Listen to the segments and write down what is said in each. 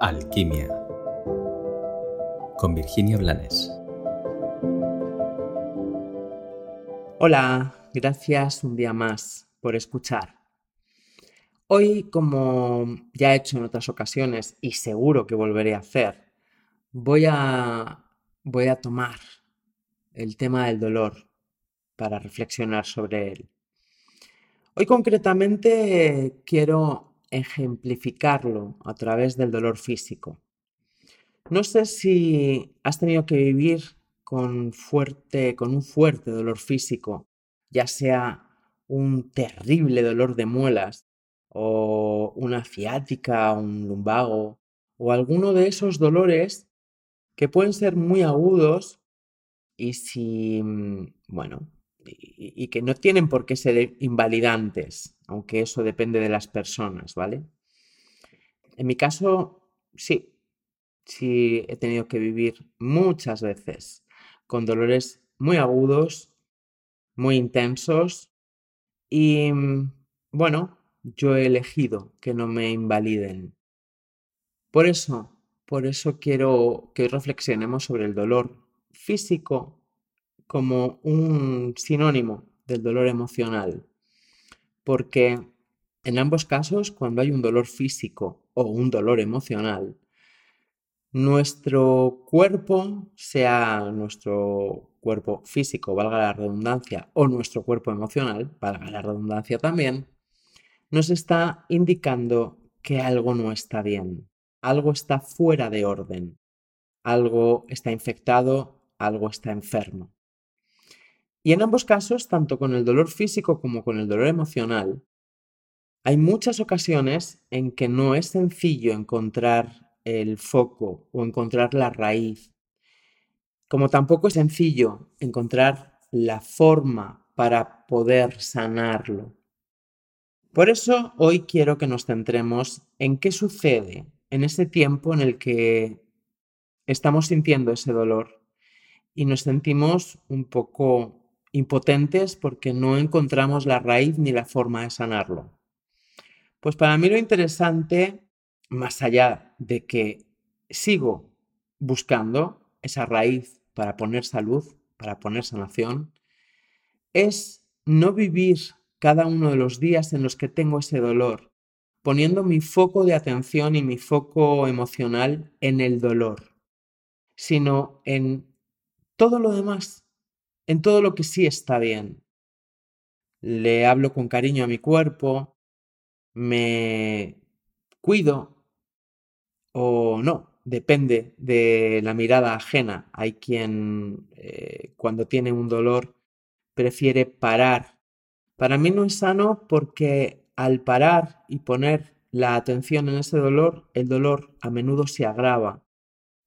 Alquimia con Virginia Blanes. Hola, gracias un día más por escuchar. Hoy, como ya he hecho en otras ocasiones y seguro que volveré a hacer, voy a, voy a tomar el tema del dolor para reflexionar sobre él. Hoy concretamente quiero ejemplificarlo a través del dolor físico. No sé si has tenido que vivir con, fuerte, con un fuerte dolor físico, ya sea un terrible dolor de muelas o una ciática, un lumbago o alguno de esos dolores que pueden ser muy agudos y si, mm, bueno, y, que no tienen por qué ser invalidantes, aunque eso depende de las personas, ¿vale? En mi caso, sí, sí he tenido que vivir muchas veces con dolores muy agudos, muy intensos y, bueno, yo he elegido que no me invaliden. Por eso, por eso quiero que reflexionemos sobre el dolor físico como un sinónimo del dolor emocional, porque en ambos casos, cuando hay un dolor físico o un dolor emocional, nuestro cuerpo, sea nuestro cuerpo físico, valga la redundancia, o nuestro cuerpo emocional, valga la redundancia también, nos está indicando que algo no está bien, algo está fuera de orden, algo está infectado, algo está enfermo. Y en ambos casos, tanto con el dolor físico como con el dolor emocional, hay muchas ocasiones en que no es sencillo encontrar el foco o encontrar la raíz, como tampoco es sencillo encontrar la forma para poder sanarlo. Por eso hoy quiero que nos centremos en qué sucede en ese tiempo en el que estamos sintiendo ese dolor y nos sentimos un poco impotentes porque no encontramos la raíz ni la forma de sanarlo. Pues para mí lo interesante, más allá de que sigo buscando esa raíz para poner salud, para poner sanación, es no vivir cada uno de los días en los que tengo ese dolor, poniendo mi foco de atención y mi foco emocional en el dolor, sino en todo lo demás, en todo lo que sí está bien. Le hablo con cariño a mi cuerpo, me cuido o no, depende de la mirada ajena. Hay quien eh, cuando tiene un dolor prefiere parar. Para mí no es sano porque al parar y poner la atención en ese dolor, el dolor a menudo se agrava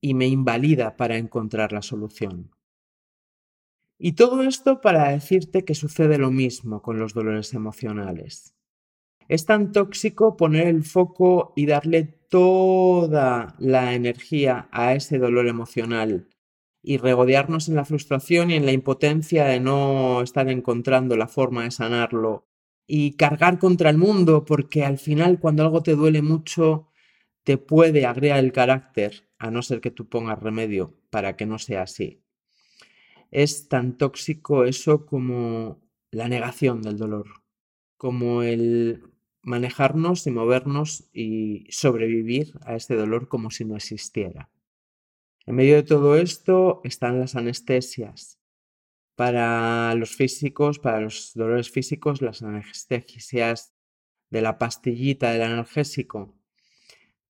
y me invalida para encontrar la solución. Y todo esto para decirte que sucede lo mismo con los dolores emocionales. Es tan tóxico poner el foco y darle toda la energía a ese dolor emocional y regodearnos en la frustración y en la impotencia de no estar encontrando la forma de sanarlo y cargar contra el mundo porque al final cuando algo te duele mucho te puede agregar el carácter a no ser que tú pongas remedio para que no sea así es tan tóxico eso como la negación del dolor, como el manejarnos y movernos y sobrevivir a este dolor como si no existiera. En medio de todo esto están las anestesias. Para los físicos, para los dolores físicos, las anestesias de la pastillita del analgésico.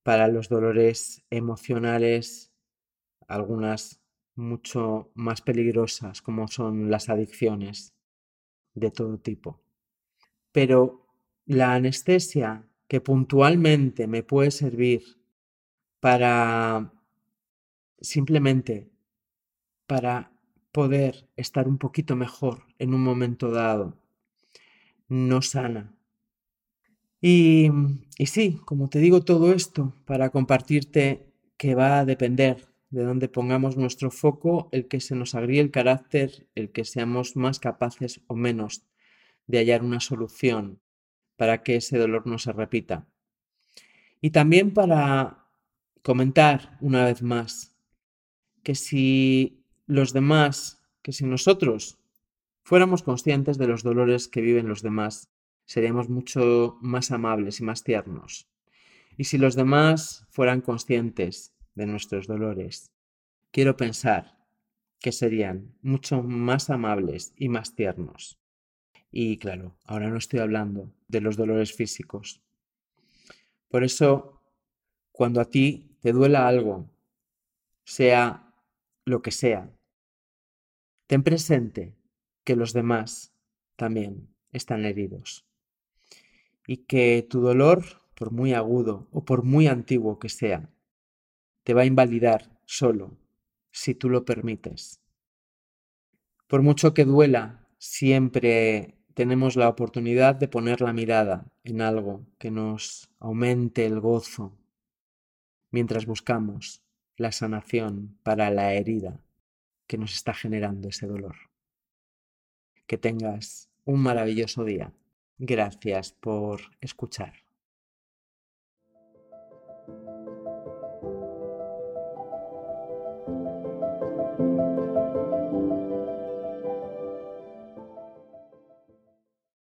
Para los dolores emocionales, algunas mucho más peligrosas como son las adicciones de todo tipo. Pero la anestesia que puntualmente me puede servir para simplemente para poder estar un poquito mejor en un momento dado, no sana. Y, y sí, como te digo todo esto, para compartirte que va a depender de donde pongamos nuestro foco, el que se nos agríe el carácter, el que seamos más capaces o menos de hallar una solución para que ese dolor no se repita. Y también para comentar una vez más que si los demás, que si nosotros fuéramos conscientes de los dolores que viven los demás, seríamos mucho más amables y más tiernos. Y si los demás fueran conscientes de nuestros dolores, quiero pensar que serían mucho más amables y más tiernos. Y claro, ahora no estoy hablando de los dolores físicos. Por eso, cuando a ti te duela algo, sea lo que sea, ten presente que los demás también están heridos y que tu dolor, por muy agudo o por muy antiguo que sea, te va a invalidar solo si tú lo permites. Por mucho que duela, siempre tenemos la oportunidad de poner la mirada en algo que nos aumente el gozo mientras buscamos la sanación para la herida que nos está generando ese dolor. Que tengas un maravilloso día. Gracias por escuchar.